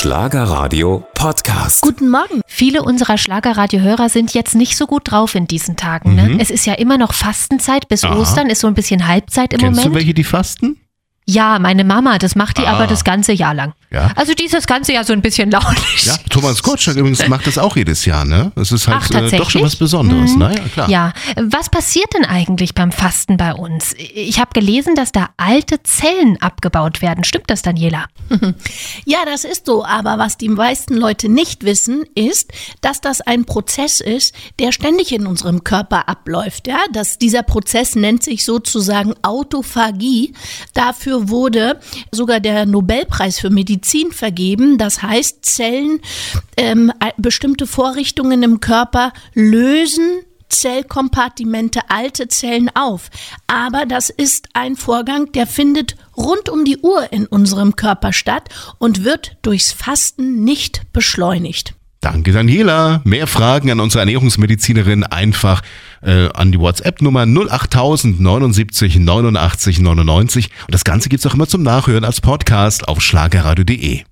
Schlagerradio Podcast. Guten Morgen. Viele unserer Schlagerradio-Hörer sind jetzt nicht so gut drauf in diesen Tagen. Ne? Es ist ja immer noch Fastenzeit bis Aha. Ostern, ist so ein bisschen Halbzeit im Kennst Moment. du welche, die fasten? Ja, meine Mama, das macht die Ah. aber das ganze Jahr lang. Ja. Also die ist das ganze Jahr so ein bisschen launig. Ja, Thomas Gottschalk übrigens macht das auch jedes Jahr, ne? Das ist halt Ach, äh, doch schon was Besonderes, Mhm. ne? Ja, klar. Ja, was passiert denn eigentlich beim Fasten bei uns? Ich habe gelesen, dass da alte Zellen abgebaut werden. Stimmt das, Daniela? Ja, das ist so. Aber was die meisten Leute nicht wissen, ist, dass das ein Prozess ist, der ständig in unserem Körper abläuft. Ja, dass dieser Prozess nennt sich sozusagen Autophagie. Dafür wurde sogar der Nobelpreis für Medizin vergeben. Das heißt, Zellen, ähm, bestimmte Vorrichtungen im Körper lösen Zellkompartimente, alte Zellen auf. Aber das ist ein Vorgang, der findet rund um die Uhr in unserem Körper statt und wird durchs Fasten nicht beschleunigt. Danke, Daniela. Mehr Fragen an unsere Ernährungsmedizinerin einfach äh, an die WhatsApp-Nummer 08000 79 89 99. Und das Ganze gibt's auch immer zum Nachhören als Podcast auf schlagerradio.de.